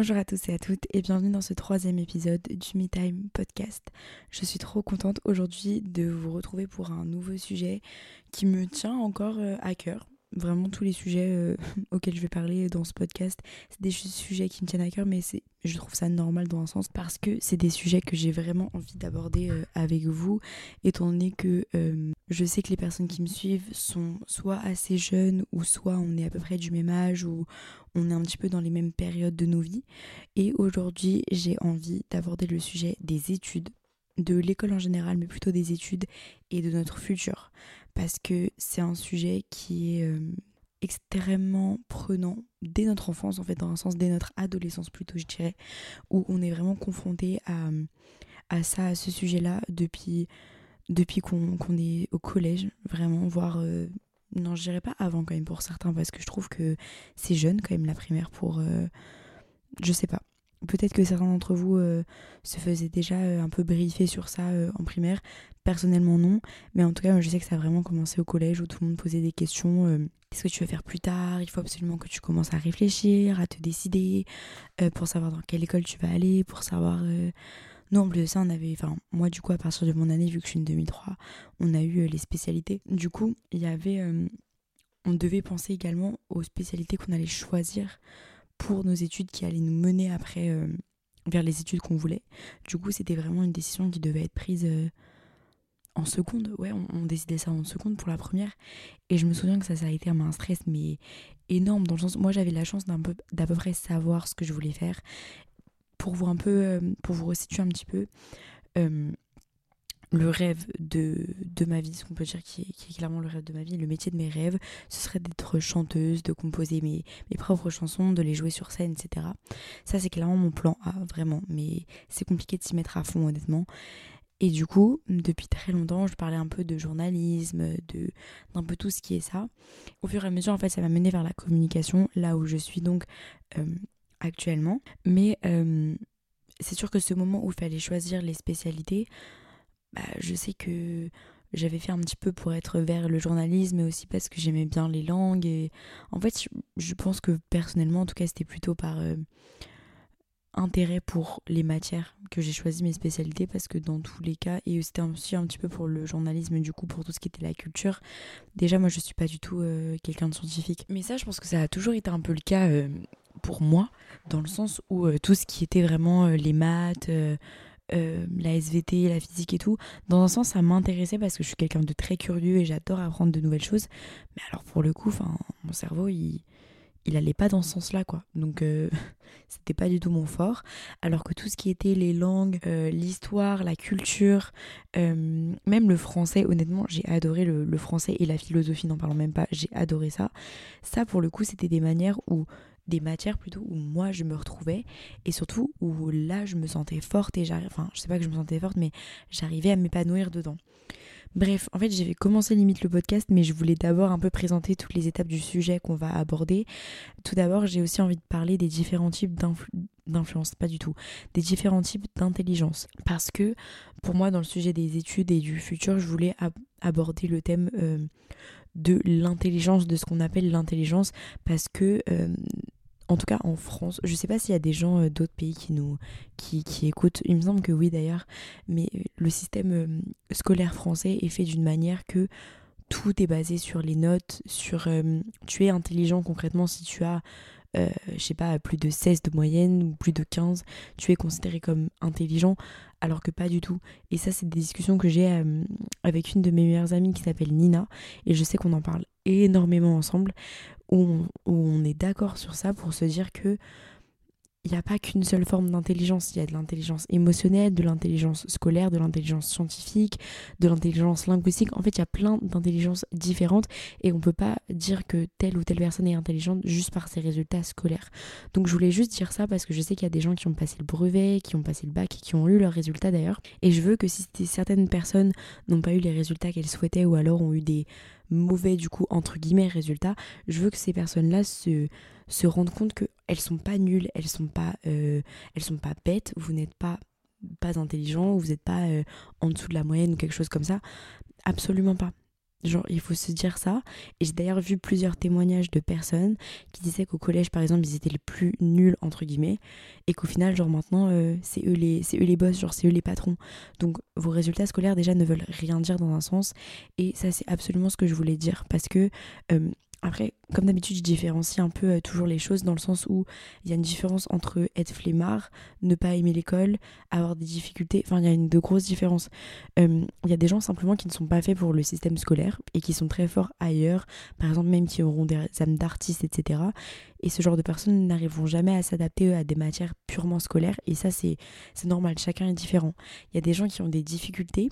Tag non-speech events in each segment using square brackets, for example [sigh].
Bonjour à tous et à toutes et bienvenue dans ce troisième épisode du Me Time Podcast. Je suis trop contente aujourd'hui de vous retrouver pour un nouveau sujet qui me tient encore euh, à cœur vraiment tous les sujets euh, [laughs] auxquels je vais parler dans ce podcast, c'est des sujets qui me tiennent à cœur, mais c'est, je trouve ça normal dans un sens parce que c'est des sujets que j'ai vraiment envie d'aborder euh, avec vous, étant donné que euh, je sais que les personnes qui me suivent sont soit assez jeunes ou soit on est à peu près du même âge ou on est un petit peu dans les mêmes périodes de nos vies. Et aujourd'hui, j'ai envie d'aborder le sujet des études de l'école en général, mais plutôt des études et de notre futur parce que c'est un sujet qui est euh, extrêmement prenant dès notre enfance, en fait, dans un sens, dès notre adolescence plutôt, je dirais, où on est vraiment confronté à, à ça, à ce sujet-là, depuis, depuis qu'on est au collège, vraiment, voire... Euh, non, je dirais pas avant quand même pour certains, parce que je trouve que c'est jeune quand même la primaire pour... Euh, je sais pas. Peut-être que certains d'entre vous euh, se faisaient déjà un peu briefer sur ça en primaire. Personnellement, non. Mais en tout cas, je sais que ça a vraiment commencé au collège où tout le monde posait des questions. Qu'est-ce que tu veux faire plus tard? Il faut absolument que tu commences à réfléchir, à te décider, pour savoir dans quelle école tu vas aller, pour savoir... Nous, en plus de ça, on avait... Enfin, moi, du coup, à partir de mon année, vu que je suis une 2003, on a eu les spécialités. Du coup, il y avait... on devait penser également aux spécialités qu'on allait choisir pour nos études qui allaient nous mener après euh, vers les études qu'on voulait. Du coup, c'était vraiment une décision qui devait être prise euh, en seconde. Ouais, on, décidait ça en seconde pour la première. Et je me souviens que ça, ça a été un stress, mais énorme, dans le sens moi j'avais la chance d'à peu, peu près savoir ce que je voulais faire. Pour vous un peu, euh, pour vous resituer un petit peu, le rêve de, de ma vie, ce qu'on peut dire qui est, qui est, clairement le rêve de ma vie, le métier de mes rêves, ce serait d'être chanteuse, de composer mes, mes propres chansons, de les jouer sur scène, etc. Ça, c'est clairement mon plan A, vraiment. Mais c'est compliqué de s'y mettre à fond, honnêtement. Et du coup, depuis très longtemps, je parlais un peu de journalisme, de d'un peu tout ce qui est ça. Au fur et à mesure, en fait, ça m'a mené vers la communication, là où je suis donc euh, actuellement. Mais euh, c'est sûr que ce moment où il fallait choisir les spécialités, bah, je sais que j'avais fait un petit peu pour être vers le journalisme, mais aussi parce que j'aimais bien les langues. Et en fait, je pense que personnellement, en tout cas, c'était plutôt par euh, intérêt pour les matières que j'ai choisi mes spécialités, parce que dans tous les cas, et c'était aussi un petit peu pour le journalisme, du coup, pour tout ce qui était la culture. Déjà, moi, je suis pas du tout euh, quelqu'un de scientifique. Mais ça, je pense que ça a toujours été un peu le cas euh, pour moi, dans le sens où tout ce qui était vraiment les maths euh, la SVT, la physique et tout, dans un sens ça m'intéressait parce que je suis quelqu'un de très curieux et j'adore apprendre de nouvelles choses. Mais alors pour le coup, mon cerveau il, il allait pas dans ce sens-là quoi. Donc euh, [laughs] c'était pas du tout mon fort. Alors que tout ce qui était les langues, euh, l'histoire, la culture, même le français, honnêtement j'ai adoré le, français et la philosophie, n'en parlons même pas, j'ai adoré ça. Ça pour le coup c'était des manières où des matières plutôt où moi je me retrouvais et surtout où là je me sentais forte et j'arrivais, enfin je sais pas que je me sentais forte mais j'arrivais à m'épanouir dedans. Bref, en fait j'ai commencé limite le podcast mais je voulais d'abord un peu présenter toutes les étapes du sujet qu'on va aborder. Tout d'abord j'ai aussi envie de parler des différents types d'influence, pas du tout, des différents types d'intelligence. Parce que pour moi dans le sujet des études et du futur je voulais aborder le thème... Euh, de l'intelligence, de ce qu'on appelle l'intelligence, parce que euh, en tout cas en France, je sais pas s'il y a des gens euh, d'autres pays qui nous qui, qui, écoutent, il me semble que oui d'ailleurs, mais euh, le système euh, scolaire français est fait d'une manière que tout est basé sur les notes, sur tu es intelligent concrètement si tu as je sais pas plus de 16 de moyenne ou plus de 15, tu es considéré comme intelligent alors que pas du tout. Et ça c'est des discussions que j'ai avec une de mes meilleures amies qui s'appelle Nina et je sais qu'on en parle énormément ensemble où on, est d'accord sur ça pour se dire que il n'y a pas qu'une seule forme d'intelligence, il y a de l'intelligence émotionnelle, de l'intelligence scolaire, de l'intelligence scientifique, de l'intelligence linguistique. En fait, il y a plein d'intelligences différentes et on ne peut pas dire que telle ou telle personne est intelligente juste par ses résultats scolaires. Donc je voulais juste dire ça parce que je sais qu'il y a des gens qui ont passé le brevet, qui ont passé le bac, qui ont eu leurs résultats d'ailleurs. Et je veux que si certaines personnes n'ont pas eu les résultats qu'elles souhaitaient ou alors ont eu des mauvais du coup entre guillemets résultats, je veux que ces personnes-là se, se rendent compte qu'elles sont pas nulles, elles sont pas euh, sont pas bêtes, vous n'êtes pas pas intelligent, vous n'êtes pas euh, en dessous de la moyenne ou quelque chose comme ça. Absolument pas. Genre, il faut se dire ça. Et j'ai d'ailleurs vu plusieurs témoignages de personnes qui disaient qu'au collège, par exemple, ils étaient les plus nuls, entre guillemets, et qu'au final, genre maintenant, euh, c'est eux, les, eux les boss, genre c'est eux les patrons. Donc, vos résultats scolaires, déjà, ne veulent rien dire dans un sens. Et ça, c'est absolument ce que je voulais dire. Parce que après, comme d'habitude, je différencie un peu euh, toujours les choses dans le sens où il y a une différence entre être flemmard, ne pas aimer l'école, avoir des difficultés. Enfin, il y a une de grosses différences. Il y a des gens simplement qui ne sont pas faits pour le système scolaire et qui sont très forts ailleurs, par exemple, même qui auront des âmes d'artistes, etc. Et ce genre de personnes n'arriveront jamais à s'adapter à des matières purement scolaires. Et ça, c'est normal, chacun est différent. Il y a des gens qui ont des difficultés,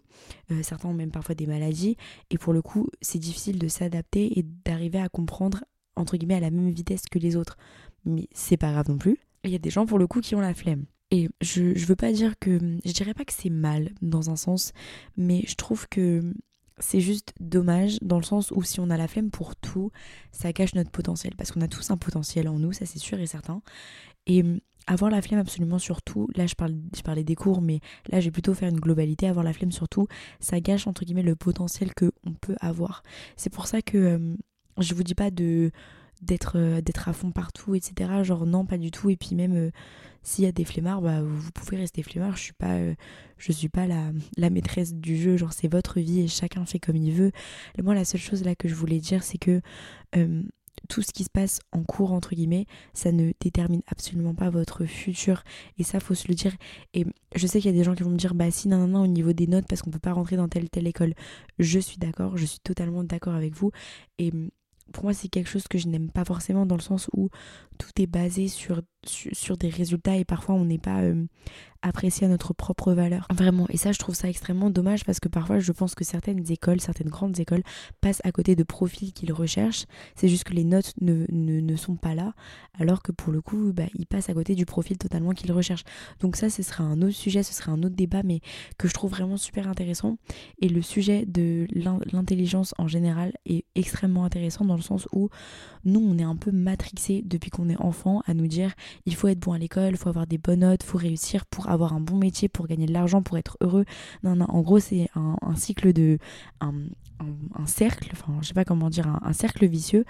euh, certains ont même parfois des maladies. Et pour le coup, c'est difficile de s'adapter et d'arriver à comprendre, entre guillemets, à la même vitesse que les autres. Mais c'est pas grave non plus. Il y a des gens, pour le coup, qui ont la flemme. Et je, je veux pas dire que. Je dirais pas que c'est mal, dans un sens, mais je trouve que c'est juste dommage dans le sens où si on a la flemme pour tout, ça cache notre potentiel. Parce qu'on a tous un potentiel en nous, ça c'est sûr et certain. Et hum, avoir la flemme absolument sur tout, là je, parle, je parlais des cours, mais là je vais plutôt faire une globalité, avoir la flemme sur tout, ça gâche entre guillemets le potentiel qu'on peut avoir. C'est pour ça que hum, je vous dis pas de d'être euh, à fond partout, etc. Genre non, pas du tout. Et puis même euh, s'il y a des flemmards, bah, vous pouvez rester flemmard. Je suis pas, euh, je suis pas la, la, maîtresse du jeu. Genre c'est votre vie et chacun fait comme il veut. moi, la seule chose là que je voulais dire, c'est que tout ce qui se passe en cours entre guillemets, ça ne détermine absolument pas votre futur. Et ça, faut se le dire. Et je sais qu'il y a des gens qui vont me dire, bah si, non, non, non, au niveau des notes, parce qu'on peut pas rentrer dans telle telle école. Je suis d'accord, je suis totalement d'accord avec vous. Et pour moi, c'est quelque chose que je n'aime pas forcément dans le sens où tout est basé sur, sur, des résultats et parfois on n'est pas euh, apprécié à notre propre valeur. Vraiment. Et ça, je trouve ça extrêmement dommage parce que parfois je pense que certaines écoles, certaines grandes écoles passent à côté de profils qu'ils recherchent. C'est juste que les notes ne, ne, sont pas là alors que pour le coup, bah, ils passent à côté du profil totalement qu'ils recherchent. Donc ça, ce sera un autre sujet, ce sera un autre débat, mais que je trouve vraiment super intéressant. Et le sujet de l'intelligence en général est extrêmement intéressant dans le sens où nous, on est un peu matrixé depuis qu'on est enfant à nous dire il faut être bon à l'école, il faut avoir des bonnes notes, il faut réussir pour avoir un bon métier, pour gagner de l'argent, pour être heureux. Non, non, en gros, c'est un, cycle de. Un, cercle, enfin, je sais pas comment dire, un, cercle vicieux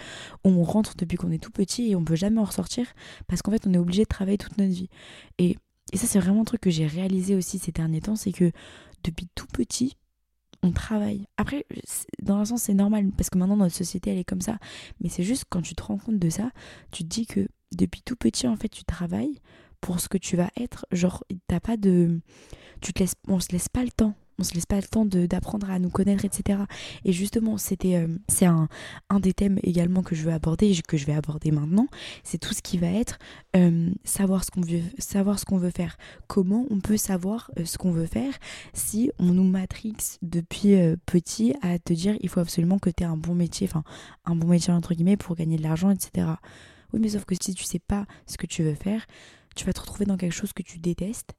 où on rentre depuis qu'on est tout petit et on peut jamais en ressortir parce qu'en fait, on est obligé de travailler toute notre vie. Et, et ça, c'est vraiment un truc que j'ai réalisé aussi ces derniers temps c'est que depuis tout petit, on travaille. Après, dans un sens, c'est normal parce que maintenant notre société elle est comme ça. Mais c'est juste quand tu te rends compte de ça, tu te dis que depuis tout petit en fait tu travailles pour ce que tu vas être. Genre, t'as pas de, tu te on se laisse pas le temps on se laisse pas le temps d'apprendre à nous connaître, etc. Et justement, c'était euh, c'est un, un, des thèmes également que je veux aborder, que je vais aborder maintenant, c'est tout ce qui va être euh, savoir ce qu'on veut, savoir ce qu'on veut faire. Comment on peut savoir euh, ce qu'on veut faire si on nous matrix depuis petit à te dire il faut absolument que tu aies un bon métier, enfin un bon métier entre guillemets pour gagner de l'argent, etc. Oui, mais sauf que si tu sais pas ce que tu veux faire, tu vas te retrouver dans quelque chose que tu détestes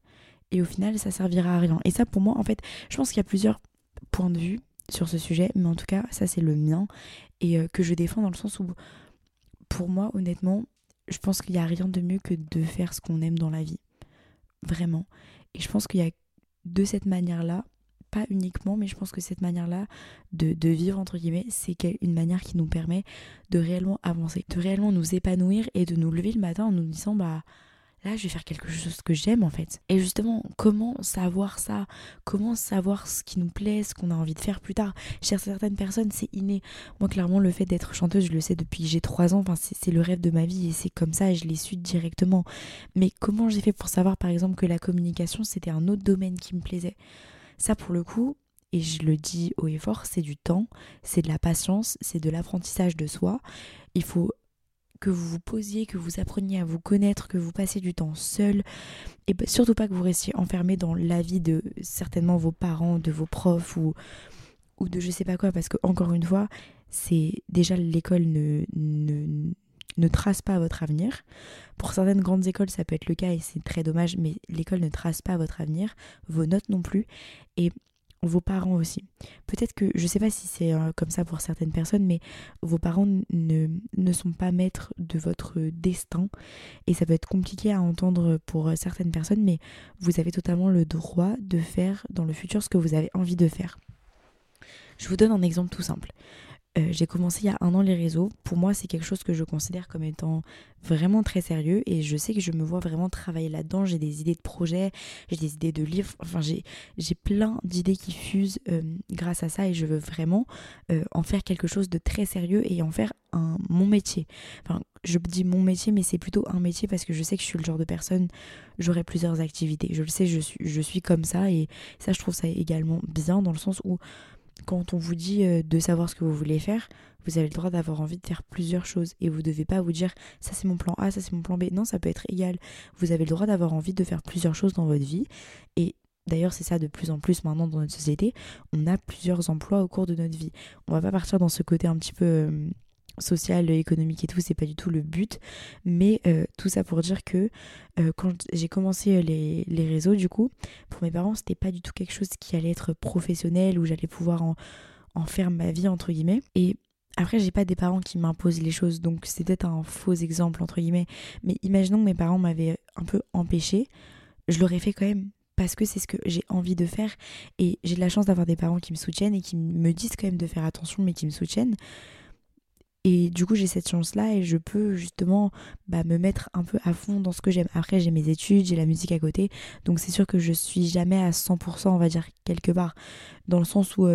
et au final ça servira à rien. Et ça pour moi en fait, je pense qu'il y a plusieurs points de vue sur ce sujet, mais en tout cas ça c'est le mien et euh, que je défends dans le sens où pour moi honnêtement, je pense qu'il n'y a rien de mieux que de faire ce qu'on aime dans la vie. Vraiment. Et je pense qu'il y a de cette manière-là, pas uniquement, mais je pense que cette manière-là de, de, vivre, entre guillemets, c'est une manière qui nous permet de réellement avancer, de réellement nous épanouir et de nous lever le matin en nous disant, bah, là je vais faire quelque chose que j'aime en fait. Et justement, comment savoir ça? Comment savoir ce qui nous plaît, ce qu'on a envie de faire plus tard? Chez certaines personnes, c'est inné. Moi, clairement, le fait d'être chanteuse, je le sais depuis que j'ai 3 ans, enfin, c'est le rêve de ma vie et c'est comme ça, je l'ai su directement. Mais comment j'ai fait pour savoir par exemple que la communication, c'était un autre domaine qui me plaisait? Ça, pour le coup, et je le dis haut et fort, c'est du temps, c'est de la patience, c'est de l'apprentissage de soi. Il faut que vous vous posiez, que vous appreniez à vous connaître, que vous passiez du temps seul, et surtout pas que vous restiez enfermé dans la vie de certainement vos parents, de vos profs ou, ou de je sais pas quoi, parce que encore une fois, c'est déjà l'école ne, ne, ne trace pas votre avenir. Pour certaines grandes écoles, ça peut être le cas et c'est très dommage, mais l'école ne trace pas votre avenir, vos notes non plus. Et vos parents aussi. Peut-être que, je ne sais pas si c'est euh, comme ça pour certaines personnes, mais vos parents ne, ne sont pas maîtres de votre destin et ça peut être compliqué à entendre pour certaines personnes, mais vous avez totalement le droit de faire dans le futur ce que vous avez envie de faire. Je vous donne un exemple tout simple. Euh, j'ai commencé il y a un an les réseaux. Pour moi, c'est quelque chose que je considère comme étant vraiment très sérieux et je sais que je me vois vraiment travailler là-dedans. J'ai des idées de projets, j'ai des idées de livres, enfin j'ai, plein d'idées qui fusent euh, grâce à ça et je veux vraiment euh, en faire quelque chose de très sérieux et en faire un, mon métier. Enfin, je dis mon métier, mais c'est plutôt un métier parce que je sais que je suis le genre de personne, j'aurai plusieurs activités. Je le sais, je suis, je suis comme ça et ça, je trouve ça également bien dans le sens où quand on vous dit euh, de savoir ce que vous voulez faire, vous avez le droit d'avoir envie de faire plusieurs choses et vous ne devez pas vous dire ça c'est mon plan A, ça c'est mon plan B. Non, ça peut être égal. Vous avez le droit d'avoir envie de faire plusieurs choses dans votre vie et D'ailleurs, c'est ça de plus en plus maintenant dans notre société. On a plusieurs emplois au cours de notre vie. On va pas partir dans ce côté un petit peu euh, social, économique et tout, c'est pas du tout le but. Mais euh, tout ça pour dire que euh, quand j'ai commencé euh, les, réseaux, du coup, pour mes parents, c'était pas du tout quelque chose qui allait être professionnel, où j'allais pouvoir en, en, faire ma vie, entre guillemets. Et après, j'ai pas des parents qui m'imposent les choses, donc c'est peut-être un faux exemple, entre guillemets. Mais imaginons que mes parents m'avaient un peu empêché, je l'aurais fait quand même parce que c'est ce que j'ai envie de faire et j'ai de la chance d'avoir des parents qui me soutiennent et qui me disent quand même de faire attention mais qui me soutiennent et du coup, j'ai cette chance-là et je peux justement bah, me mettre un peu à fond dans ce que j'aime. Après, j'ai mes études, j'ai la musique à côté. Donc, c'est sûr que je suis jamais à 100%, on va dire, quelque part. Dans le sens où.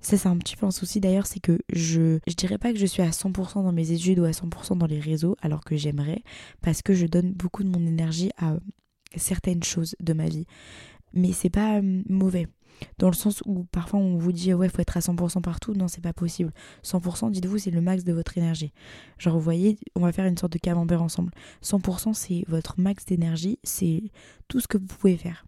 Ça, c'est un petit peu un souci d'ailleurs, c'est que je, je dirais pas que je suis à 100% dans mes études ou à 100% dans les réseaux, alors que j'aimerais, parce que je donne beaucoup de mon énergie à certaines choses de ma vie. Mais c'est pas mauvais. Dans le sens où parfois on vous dit ouais faut être à 100% partout, non c'est pas possible. 100% dites-vous c'est le max de votre énergie. Genre vous voyez, on va faire une sorte de camembert ensemble. 100% c'est votre max d'énergie, c'est tout ce que vous pouvez faire.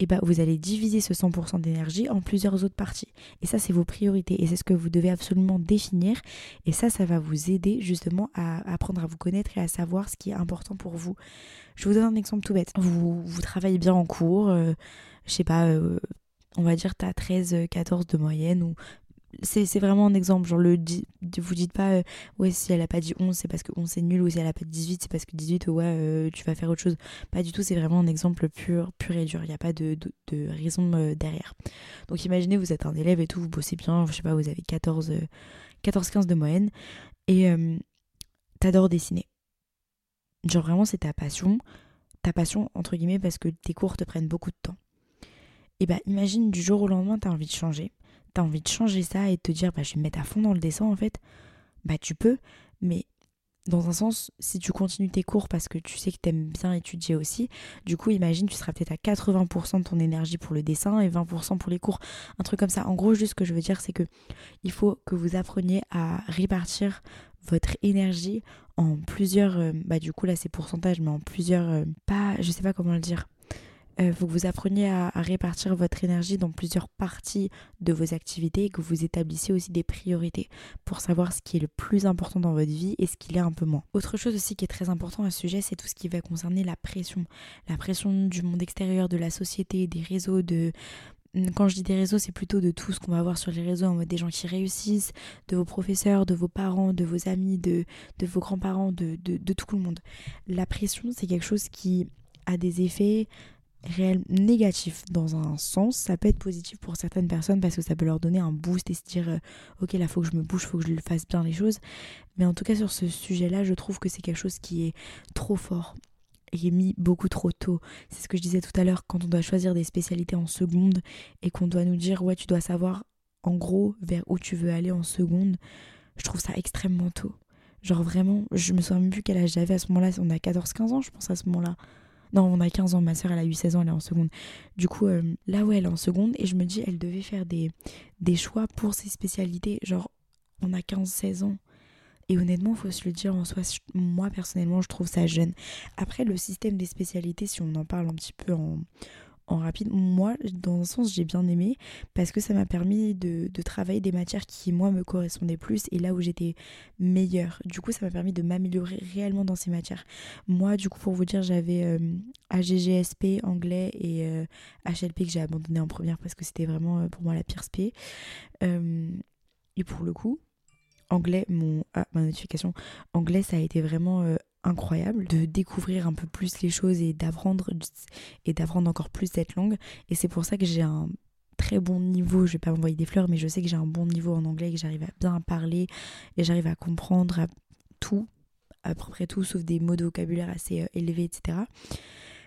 Et bah vous allez diviser ce 100% d'énergie en plusieurs autres parties. Et ça c'est vos priorités et c'est ce que vous devez absolument définir. Et ça ça va vous aider justement à apprendre à vous connaître et à savoir ce qui est important pour vous. Je vous donne un exemple tout bête. Vous, vous travaillez bien en cours, euh, je sais pas, euh, on va dire, tu as 13, 14 de moyenne ou c'est vraiment un exemple. Genre, le, vous dites pas, euh, ouais, si elle a pas dit 11, c'est parce que 11 c'est nul, ou si elle a pas dit 18, c'est parce que 18, ouais, euh, tu vas faire autre chose. Pas du tout, c'est vraiment un exemple pur, pur et dur. Il n'y a pas de, de, raison euh, derrière. Donc, imaginez, vous êtes un élève et tout, vous bossez bien, je sais pas, vous avez 14, 14 15 de moyenne, et t'adores dessiner. Genre, vraiment, c'est ta passion. Ta passion, entre guillemets, parce que tes cours te prennent beaucoup de temps et bah imagine du jour au lendemain, tu as envie de changer. Tu as envie de changer ça et de te dire, bah je vais me mettre à fond dans le dessin en fait. Bah tu peux, mais dans un sens, si tu continues tes cours parce que tu sais que tu aimes bien étudier aussi, du coup, imagine, tu seras peut-être à 80% de ton énergie pour le dessin et 20% pour les cours. Un truc comme ça. En gros, juste ce que je veux dire, c'est que il faut que vous appreniez à répartir votre énergie en plusieurs, euh, bah du coup là c'est pourcentage, mais en plusieurs, euh, pas, je sais pas comment le dire, il faut que vous appreniez à, répartir votre énergie dans plusieurs parties de vos activités et que vous établissiez aussi des priorités pour savoir ce qui est le plus important dans votre vie et ce qui l'est un peu moins. Autre chose aussi qui est très important à ce sujet, c'est tout ce qui va concerner la pression. La pression du monde extérieur, de la société, des réseaux, de quand je dis des réseaux, c'est plutôt de tout ce qu'on va voir sur les réseaux, des gens qui réussissent, de vos professeurs, de vos parents, de vos amis, de, vos grands-parents, de, tout le monde. La pression, c'est quelque chose qui a des effets réel négatif dans un sens, ça peut être positif pour certaines personnes parce que ça peut leur donner un boost et se dire euh, ok là faut que je me bouge, faut que je fasse bien les choses. Mais en tout cas sur ce sujet-là, je trouve que c'est quelque chose qui est trop fort et mis beaucoup trop tôt. C'est ce que je disais tout à l'heure quand on doit choisir des spécialités en seconde et qu'on doit nous dire ouais tu dois savoir en gros vers où tu veux aller en seconde. Je trouve ça extrêmement tôt. Genre vraiment, je me souviens même plus quel âge j'avais à ce moment-là, on a 14-15 ans je pense à ce moment-là. Non, on a 15 ans, ma soeur elle a eu 16 ans, elle est en seconde. Du coup, euh, là où elle est en seconde, et je me dis, elle devait faire des, des choix pour ses spécialités. Genre, on a 15-16 ans. Et honnêtement, faut se le dire en soi, moi personnellement, je trouve ça jeune. Après, le système des spécialités, si on en parle un petit peu en, en rapide. Moi, dans un sens, j'ai bien aimé parce que ça m'a permis de, travailler des matières qui, moi, me correspondaient plus et là où j'étais meilleure. Du coup, ça m'a permis de m'améliorer réellement dans ces matières. Moi, du coup, pour vous dire, j'avais euh, AGGSP, anglais et HLP euh, que j'ai abandonné en première parce que c'était vraiment euh, pour moi la pire SP. et pour le coup, anglais, mon, ah, ma notification, anglais, ça a été vraiment incroyable de découvrir un peu plus les choses et d'apprendre et d'apprendre encore plus cette langue et c'est pour ça que j'ai un très bon niveau, je vais pas m'envoyer des fleurs, mais je sais que j'ai un bon niveau en anglais, que j'arrive à bien parler et j'arrive à comprendre tout, à peu près tout, sauf des mots de vocabulaire assez euh, élevés, etc.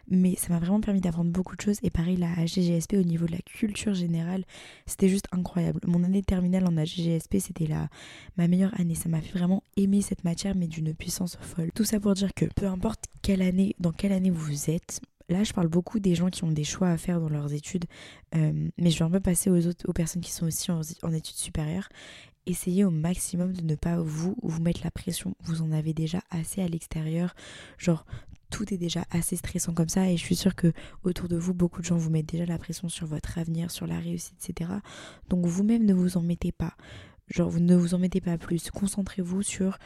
Mais ça m'a vraiment permis d'apprendre beaucoup de choses. Et pareil, la HGGSP au niveau de la culture générale, c'était juste incroyable. Mon année terminale en HGGSP, c'était la, ma meilleure année. Ça m'a fait vraiment aimer cette matière, mais d'une puissance folle. Tout ça pour dire que peu importe quelle année, dans quelle année vous êtes, Là, je parle beaucoup des gens qui ont des choix à faire dans leurs études, euh, mais je vais un peu passer aux autres, aux personnes qui sont aussi en, études supérieures. Essayez au maximum de ne pas vous vous mettre la pression. Vous en avez déjà assez à l'extérieur. Genre, tout est déjà assez stressant comme ça et je suis sûre que autour de vous beaucoup de gens vous mettent déjà la pression sur votre avenir, sur la réussite, etc. Donc vous-même ne vous en mettez pas. Genre vous ne vous en mettez pas plus. Concentrez-vous sur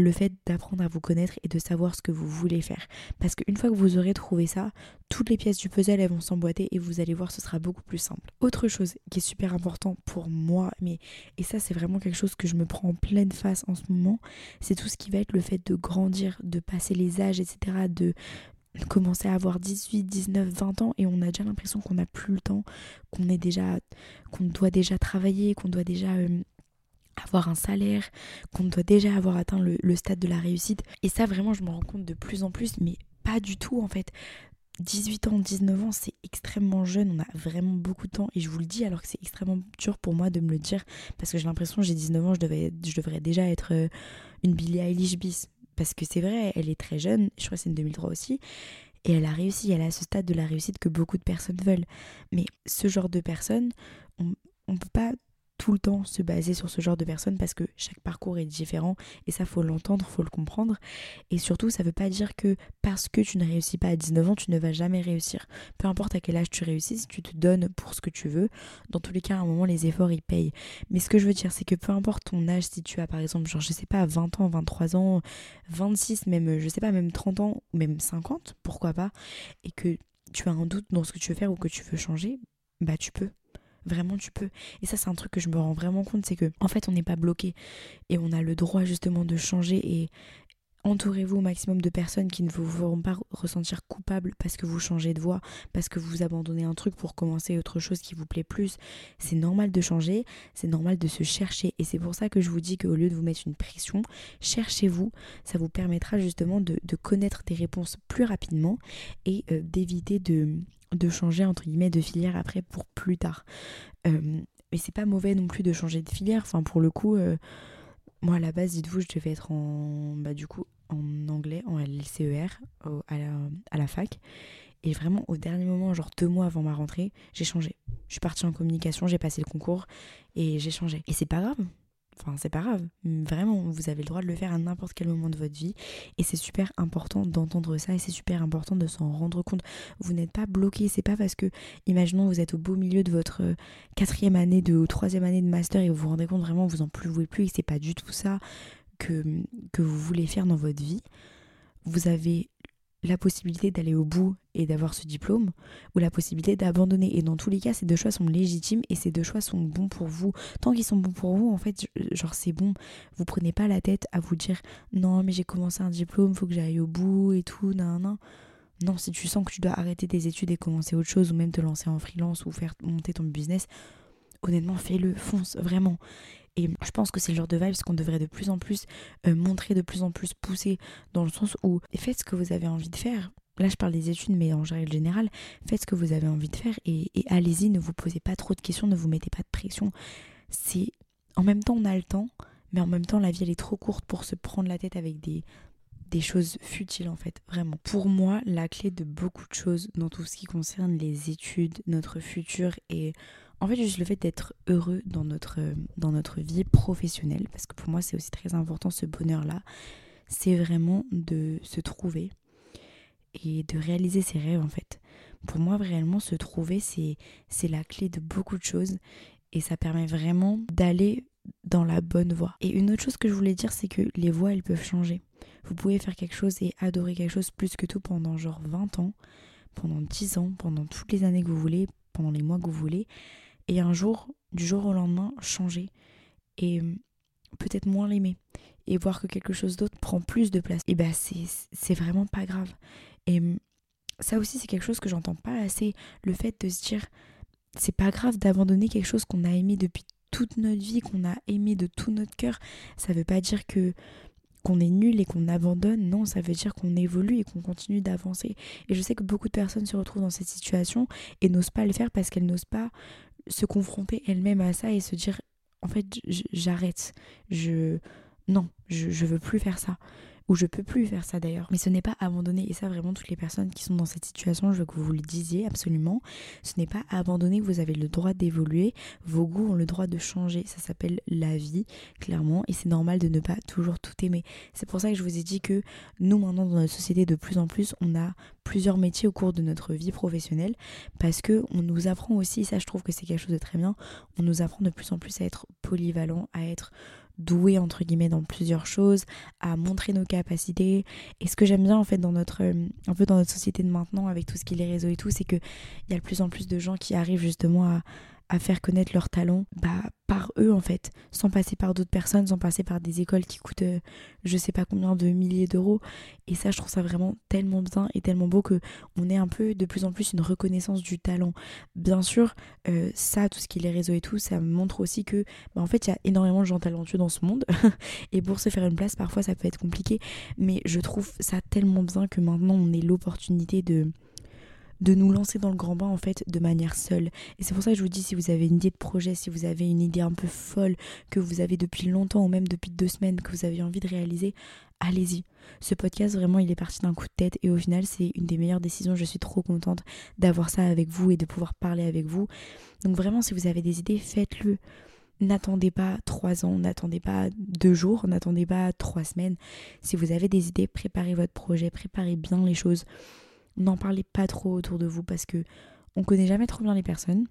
le fait d'apprendre à vous connaître et de savoir ce que vous voulez faire. Parce qu'une fois que vous aurez trouvé ça, toutes les pièces du puzzle elles vont s'emboîter et vous allez voir ce sera beaucoup plus simple. Autre chose qui est super important pour moi, mais et ça c'est vraiment quelque chose que je me prends en pleine face en ce moment, c'est tout ce qui va être le fait de grandir, de passer les âges, etc. de commencer à avoir 18, 19, 20 ans et on a déjà l'impression qu'on n'a plus le temps, qu'on est déjà qu'on doit déjà travailler, qu'on doit déjà avoir un salaire, qu'on doit déjà avoir atteint le, stade de la réussite. Et ça, vraiment, je me rends compte de plus en plus, mais pas du tout en fait. 18 ans, 19 ans, c'est extrêmement jeune, on a vraiment beaucoup de temps et je vous le dis alors que c'est extrêmement dur pour moi de me le dire parce que j'ai l'impression j'ai 19 ans, je, devais, je devrais déjà être euh, une Billie Eilish bis parce que c'est vrai, elle est très jeune, je crois que c'est une 2003 aussi et elle a réussi, elle à ce stade de la réussite que beaucoup de personnes veulent. Mais ce genre de personnes, on ne peut pas tout le temps se baser sur ce genre de personnes parce que chaque parcours est différent et ça faut l'entendre, faut le comprendre et surtout ça veut pas dire que parce que tu ne réussis pas à 19 ans tu ne vas jamais réussir. Peu importe à quel âge tu réussis, si tu te donnes pour ce que tu veux, dans tous les cas à un moment les efforts ils payent. Mais ce que je veux dire c'est que peu importe ton âge, si tu as par exemple genre je sais pas 20 ans, 23 ans, 26 même je sais pas même 30 ans même 50, pourquoi pas et que tu as un doute dans ce que tu veux faire ou que tu veux changer, bah tu peux Vraiment, tu peux. Et ça, c'est un truc que je me rends vraiment compte, c'est que en fait, on n'est pas bloqué et on a le droit justement de changer et entourez-vous au maximum de personnes qui ne vous feront pas ressentir coupable parce que vous changez de voie, parce que vous abandonnez un truc pour commencer autre chose qui vous plaît plus. C'est normal de changer, c'est normal de se chercher et c'est pour ça que je vous dis qu'au lieu de vous mettre une pression, cherchez-vous. Ça vous permettra justement de, connaître des réponses plus rapidement et euh, d'éviter de de changer entre guillemets de filière après pour plus tard. Euh, mais c'est pas mauvais non plus de changer de filière. Enfin pour le coup, euh, moi à la base, dites-vous, je devais être en bah du coup en anglais, en LCER à, la, à la fac. Et vraiment au dernier moment, genre deux mois avant ma rentrée, j'ai changé. Je suis partie en communication, j'ai passé le concours et j'ai changé. Et c'est pas grave. Enfin, c'est pas grave. Vraiment, vous avez le droit de le faire à n'importe quel moment de votre vie. Et c'est super important d'entendre ça et c'est super important de s'en rendre compte. Vous n'êtes pas bloqué. C'est pas parce que, imaginons, vous êtes au beau milieu de votre euh, quatrième année de, ou troisième année de master et vous vous rendez compte vraiment vous en pouvez plus et c'est pas du tout ça que, que vous voulez faire dans votre vie. Vous avez la possibilité d'aller au bout et d'avoir ce diplôme ou la possibilité d'abandonner. Et dans tous les cas, ces deux choix sont légitimes et ces deux choix sont bons pour vous. Tant qu'ils sont bons pour vous, en fait, genre c'est bon. Vous prenez pas la tête à vous dire non, mais j'ai commencé un diplôme, faut que j'aille au bout et tout, nan, nan. Non, si tu sens que tu dois arrêter tes études et commencer autre chose ou même te lancer en freelance ou faire monter ton business, honnêtement, fais-le, fonce, vraiment. Et je pense que c'est le genre de vibes qu'on devrait de plus en plus euh, montrer, de plus en plus pousser, dans le sens où faites ce que vous avez envie de faire. Là, je parle des études, mais en général, faites ce que vous avez envie de faire et, allez-y, ne vous posez pas trop de questions, ne vous mettez pas de pression. C'est en même temps, on a le temps, mais en même temps, la vie, elle est trop courte pour se prendre la tête avec des, des choses futiles en fait, vraiment. Pour moi, la clé de beaucoup de choses dans tout ce qui concerne les études, notre futur et en fait, juste le fait d'être heureux dans notre, dans notre vie professionnelle, parce que pour moi, c'est aussi très important ce bonheur-là, c'est vraiment de se trouver et de réaliser ses rêves, en fait. Pour moi, réellement, se trouver, c'est la clé de beaucoup de choses et ça permet vraiment d'aller dans la bonne voie. Et une autre chose que je voulais dire, c'est que les voies, elles peuvent changer. Vous pouvez faire quelque chose et adorer quelque chose plus que tout pendant genre 20 ans, pendant 10 ans, pendant toutes les années que vous voulez, pendant les mois que vous voulez et un jour, du jour au lendemain, changer et euh, peut-être moins l'aimer et voir que quelque chose d'autre prend plus de place, et bah c'est vraiment pas grave. Et euh, ça aussi, c'est quelque chose que j'entends pas assez, le fait de se dire c'est pas grave d'abandonner quelque chose qu'on a aimé depuis toute notre vie, qu'on a aimé de tout notre cœur. Ça veut pas dire que qu'on est nul et qu'on abandonne, non, ça veut dire qu'on évolue et qu'on continue d'avancer. Et je sais que beaucoup de personnes se retrouvent dans cette situation et n'osent pas le faire parce qu'elles n'osent pas se confronter elles-mêmes à ça et se dire en fait j'arrête, je non, je, je veux plus faire ça ou je peux plus faire ça d'ailleurs. Mais ce n'est pas abandonner, et ça vraiment toutes les personnes qui sont dans cette situation, je veux que vous le disiez absolument, ce n'est pas abandonner, vous avez le droit d'évoluer, vos goûts ont le droit de changer, ça s'appelle la vie, clairement, et c'est normal de ne pas toujours tout aimer. C'est pour ça que je vous ai dit que nous maintenant dans notre société de plus en plus, on a plusieurs métiers au cours de notre vie professionnelle, parce que on nous apprend aussi, ça je trouve que c'est quelque chose de très bien, on nous apprend de plus en plus à être polyvalent, à être doué entre guillemets dans plusieurs choses, à montrer nos capacités. Et ce que j'aime bien en fait dans notre un peu dans notre société de maintenant avec tout ce qui est les réseaux et tout, c'est que il y a de plus en plus de gens qui arrivent justement à, à faire connaître leurs talents bah, par eux en fait, sans passer par d'autres personnes, sans passer par des écoles qui coûtent euh, je sais pas combien de milliers d'euros. Et ça, je trouve ça vraiment tellement bien et tellement beau que on ait un peu de plus en plus une reconnaissance du talent. Bien sûr, euh, ça, tout ce qui est les réseaux et tout, ça montre aussi que bah, en fait, il y a énormément de gens talentueux dans ce monde. [laughs] et pour se faire une place, parfois, ça peut être compliqué. Mais je trouve ça tellement bien que maintenant, on ait l'opportunité de de nous lancer dans le grand bain en fait de manière seule. Et c'est pour ça que je vous dis si vous avez une idée de projet, si vous avez une idée un peu folle que vous avez depuis longtemps ou même depuis deux semaines que vous avez envie de réaliser, allez-y. Ce podcast vraiment il est parti d'un coup de tête et au final c'est une des meilleures décisions. Je suis trop contente d'avoir ça avec vous et de pouvoir parler avec vous. Donc vraiment si vous avez des idées, faites-le. N'attendez pas trois ans, n'attendez pas deux jours, n'attendez pas trois semaines. Si vous avez des idées, préparez votre projet, préparez bien les choses n'en parlez pas trop autour de vous parce que on connaît jamais trop bien les personnes.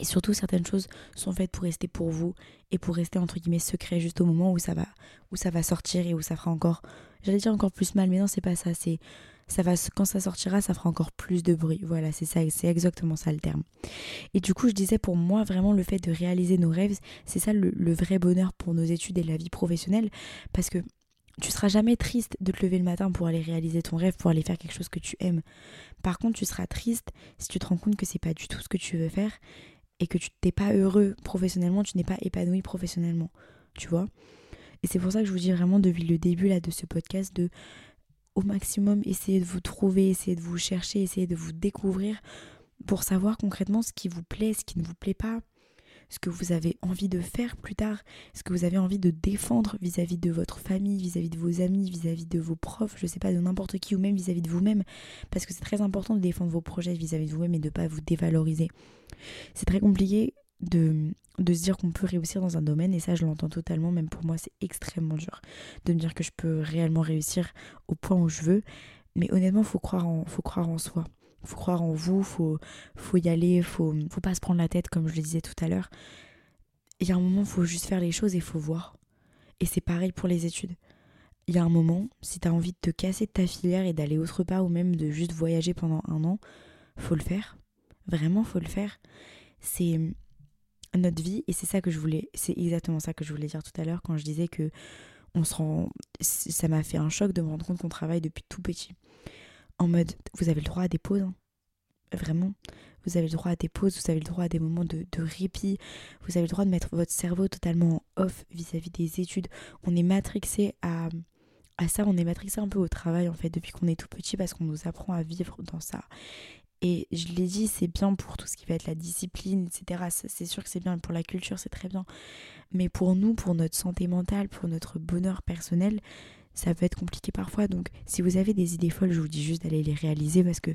Et surtout, certaines choses sont faites pour rester pour vous et pour rester entre guillemets secret juste au moment où ça va, où ça va sortir et où ça fera encore, j'allais dire encore plus mal, mais non, c'est pas ça. C'est, ça va, quand ça sortira, ça fera encore plus de bruit. Voilà, c'est ça, c'est exactement ça le terme. Et du coup, je disais pour moi vraiment le fait de réaliser nos rêves, c'est ça le, le vrai bonheur pour nos études et la vie professionnelle, parce que tu seras jamais triste de te lever le matin pour aller réaliser ton rêve, pour aller faire quelque chose que tu aimes. Par contre, tu seras triste si tu te rends compte que c'est pas du tout ce que tu veux faire et que tu n'es pas heureux professionnellement, tu n'es pas épanoui professionnellement, tu vois? Et c'est pour ça que je vous dis vraiment depuis le début là de ce podcast de au maximum essayer de vous trouver, essayer de vous chercher, essayer de vous découvrir pour savoir concrètement ce qui vous plaît, ce qui ne vous plaît pas, ce que vous avez envie de faire plus tard, ce que vous avez envie de défendre vis-à-vis de votre famille, vis-à-vis de vos amis, vis-à-vis de vos profs, je sais pas, de n'importe qui ou même vis-à-vis de vous-même, parce que c'est très important de défendre vos projets vis-à-vis de vous-même et de ne pas vous dévaloriser. C'est très compliqué de, de se dire qu'on peut réussir dans un domaine et ça je l'entends totalement même pour moi c'est extrêmement dur de me dire que je peux réellement réussir au point où je veux. Mais honnêtement faut croire en faut croire en soi faut croire en vous, faut, faut y aller, faut, faut pas se prendre la tête comme je le disais tout à l'heure. Il y a un moment, faut juste faire les choses et faut voir. Et c'est pareil pour les études. Il y a un moment, si tu as envie de te casser de ta filière et d'aller autre part ou même de juste voyager pendant un an, faut le faire. Vraiment, faut le faire. C'est notre vie et c'est ça que je voulais, c'est exactement ça que je voulais dire tout à l'heure quand je disais que on se rend, ça m'a fait un choc de me rendre compte qu'on travaille depuis tout petit en mode vous avez le droit à des pauses. Hein. Vraiment. Vous avez le droit à des pauses, vous avez le droit à des moments de, répit, vous avez le droit de mettre votre cerveau totalement off vis-à-vis des études. On est matrixé à, à ça, on est matrixé un peu au travail en fait depuis qu'on est tout petit parce qu'on nous apprend à vivre dans ça. Et je l'ai dit, c'est bien pour tout ce qui va être la discipline, etc. C'est sûr que c'est bien pour la culture, c'est très bien. Mais pour nous, pour notre santé mentale, pour notre bonheur personnel, ça peut être compliqué parfois. Donc si vous avez des idées folles, je vous dis juste d'aller les réaliser parce que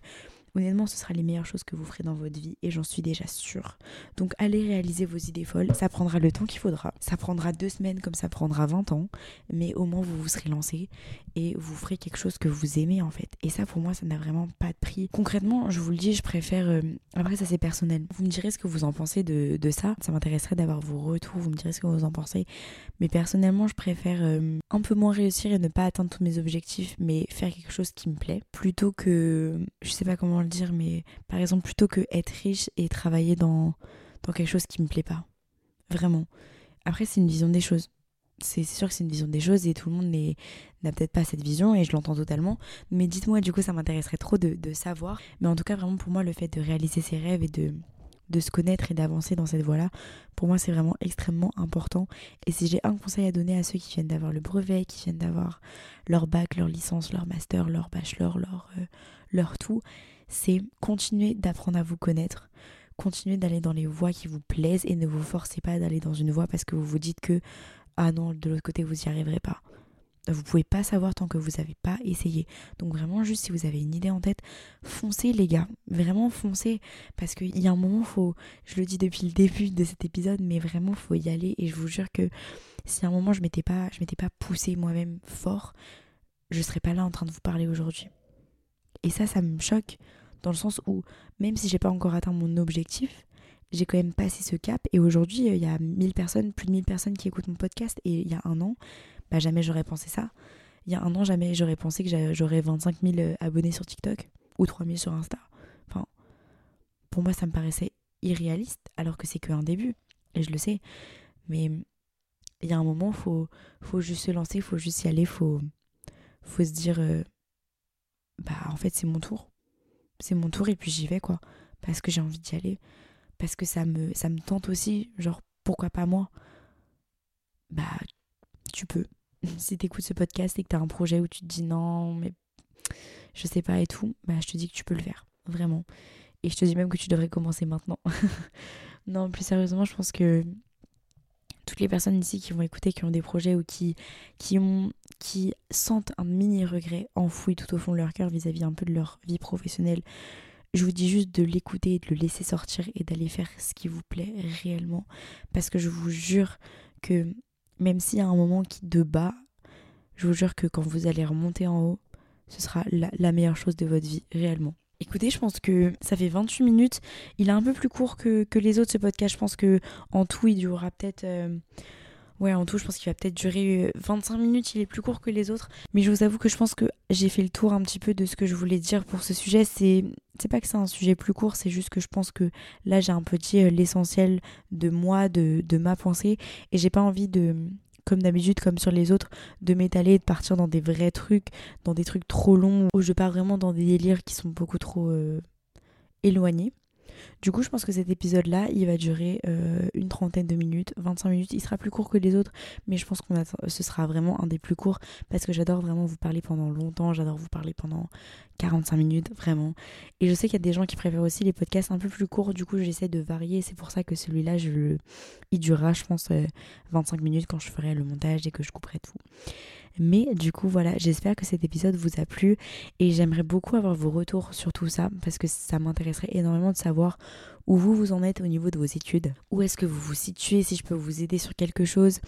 Honnêtement, ce sera les meilleures choses que vous ferez dans votre vie et j'en suis déjà sûre. Donc allez réaliser vos idées folles. Ça prendra le temps qu'il faudra. Ça prendra deux semaines comme ça prendra 20 ans. Mais au moins vous vous serez lancé et vous ferez quelque chose que vous aimez en fait. Et ça pour moi ça n'a vraiment pas de prix. Concrètement, je vous le dis, je préfère... Euh, après ça c'est personnel. Vous me direz ce que vous en pensez de, de ça. Ça m'intéresserait d'avoir vos retours. Vous me direz ce que vous en pensez. Mais personnellement je préfère euh, un peu moins réussir et ne pas atteindre tous mes objectifs mais faire quelque chose qui me plaît. Plutôt que... Je sais pas comment le dire, mais par exemple, plutôt que être riche et travailler dans, dans quelque chose qui me plaît pas. Vraiment. Après, c'est une vision des choses. C'est sûr que c'est une vision des choses et tout le monde n'a peut-être pas cette vision et je l'entends totalement. Mais dites-moi, du coup, ça m'intéresserait trop de, savoir. Mais en tout cas, vraiment, pour moi, le fait de réaliser ses rêves et de, de se connaître et d'avancer dans cette voie-là, pour moi c'est vraiment extrêmement important. Et si j'ai un conseil à donner à ceux qui viennent d'avoir le brevet, qui viennent d'avoir leur bac, leur licence, leur master, leur bachelor, leur, euh, leur tout, c'est continuer d'apprendre à vous connaître, continuer d'aller dans les voies qui vous plaisent et ne vous forcez pas d'aller dans une voie parce que vous vous dites que ah non, de l'autre côté vous n'y arriverez pas. Vous pouvez pas savoir tant que vous n'avez pas essayé. Donc vraiment, juste si vous avez une idée en tête, foncez les gars. Vraiment foncez. Parce qu'il y a un moment, faut, je le dis depuis le début de cet épisode, mais vraiment, faut y aller. Et je vous jure que si à un moment je m'étais pas, je m'étais pas poussée moi-même fort, je serais pas là en train de vous parler aujourd'hui. Et ça, ça me choque dans le sens où même si j'ai pas encore atteint mon objectif, j'ai quand même passé ce cap et aujourd'hui il y a 1000 personnes, plus de 1000 personnes qui écoutent mon podcast et il y a un an, bah jamais j'aurais pensé ça. Il y a un an, jamais j'aurais pensé que j'aurais 25 000 euh, abonnés sur TikTok ou 3 000 sur Insta. Enfin, pour moi, ça me paraissait irréaliste, alors que c'est qu'un début. Et je le sais. Mais il y a un moment, faut, faut juste se lancer, faut juste y aller, faut, faut se dire, euh, bah en fait, c'est mon tour. C'est mon tour et puis j'y vais, quoi. Parce que j'ai envie d'y aller. Parce que ça me, ça me tente aussi. Genre, pourquoi pas moi? Bah, tu peux. [laughs] si t'écoutes ce podcast et que t'as un projet où tu te dis non, mais je sais pas et tout, bah je te dis que tu peux le faire, vraiment. Et je te dis même que tu devrais commencer maintenant. [laughs] non, plus sérieusement, je pense que toutes les personnes ici qui vont écouter, qui ont des projets ou qui, ont, qui sentent un mini regret enfoui tout au fond de leur cœur vis-à-vis un peu de leur vie professionnelle, je vous dis juste de l'écouter, de le laisser sortir et d'aller faire ce qui vous plaît réellement. Parce que je vous jure que même s'il y a un moment qui de bas, je vous jure que quand vous allez remonter en haut, ce sera la, meilleure chose de votre vie, réellement. Écoutez, je pense que ça fait 28 minutes. Il est un peu plus court que, les autres, ce podcast. Je pense que en tout, il durera peut-être... Euh, ouais, en tout, je pense qu'il va peut-être durer 25 euh, minutes. Il est plus court que les autres. Mais je vous avoue que je pense que j'ai fait le tour un petit peu de ce que je voulais dire pour ce sujet. C'est, c'est pas que c'est un sujet plus court, c'est juste que je pense que là, j'ai un peu dit euh, l'essentiel de moi, de, de ma pensée. Et j'ai pas envie de, comme d'habitude, comme sur les autres, de m'étaler, de partir dans des vrais trucs, dans des trucs trop longs, où je pars vraiment dans des délires qui sont beaucoup trop euh, éloignés. Du coup, je pense que cet épisode-là, il va durer euh, une trentaine de minutes, 25 minutes. Il sera plus court que les autres, mais je pense que ce sera vraiment un des plus courts parce que j'adore vraiment vous parler pendant longtemps. J'adore vous parler pendant 45 minutes, vraiment. Et je sais qu'il y a des gens qui préfèrent aussi les podcasts un peu plus courts. Du coup, j'essaie de varier. C'est pour ça que celui-là, il durera, je pense, 25 euh, minutes quand je ferai le montage et que je couperai tout. Mais du coup, voilà, j'espère que cet épisode vous a plu et j'aimerais beaucoup avoir vos retours sur tout ça parce que ça m'intéresserait énormément de savoir où vous vous en êtes au niveau de vos études, où est-ce que vous vous situez, si je peux vous aider sur quelque chose?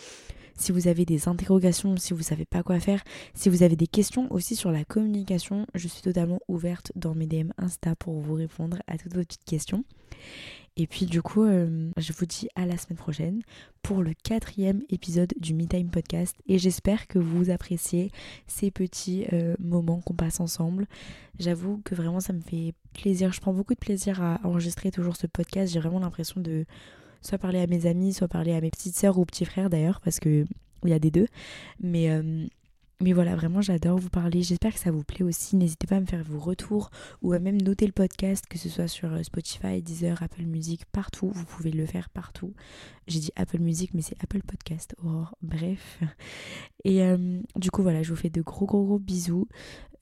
Si vous avez des interrogations, si vous savez pas quoi faire, si vous avez des questions aussi sur la communication, je suis totalement ouverte dans mes DM Insta pour vous répondre à toutes vos petites questions. Et puis du coup, euh, je vous dis à la semaine prochaine pour le quatrième épisode du Me Time Podcast. Et j'espère que vous appréciez ces petits euh, moments qu'on passe ensemble. J'avoue que vraiment ça me fait plaisir. Je prends beaucoup de plaisir à enregistrer toujours ce podcast. J'ai vraiment l'impression de soit parler à mes amis, soit parler à mes petites sœurs ou petits frères d'ailleurs, parce que il y a des deux. Mais euh, mais voilà, vraiment, j'adore vous parler. J'espère que ça vous plaît aussi. N'hésitez pas à me faire vos retours ou à même noter le podcast, que ce soit sur euh, Spotify, Deezer, Apple Music, partout. Vous pouvez le faire partout. J'ai dit Apple Music, mais c'est Apple Podcast. Aurore. Bref. [laughs] Et euh, du coup, voilà, je vous fais de gros, gros, gros bisous.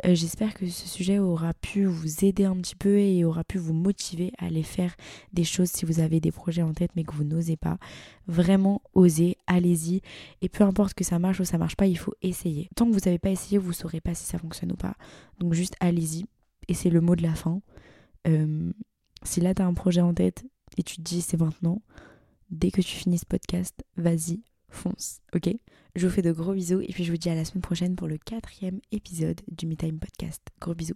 Euh, j'espère que ce sujet aura pu vous aider un petit peu et aura pu vous motiver à aller faire des choses si vous avez des projets en tête mais que vous n'osez pas. Vraiment, osez, allez-y. Et peu importe que ça marche ou ça marche pas, il faut essayer. Tant que vous n'avez pas essayé, vous ne saurez pas si ça fonctionne ou pas. Donc juste allez-y. Et c'est le mot de la fin. Euh, si là tu as un projet en tête et tu te dis c'est maintenant, dès que tu finis ce podcast, vas-y, fonce, ok? Je vous fais de gros bisous et puis je vous dis à la semaine prochaine pour le quatrième épisode du Me Time Podcast. Gros bisous.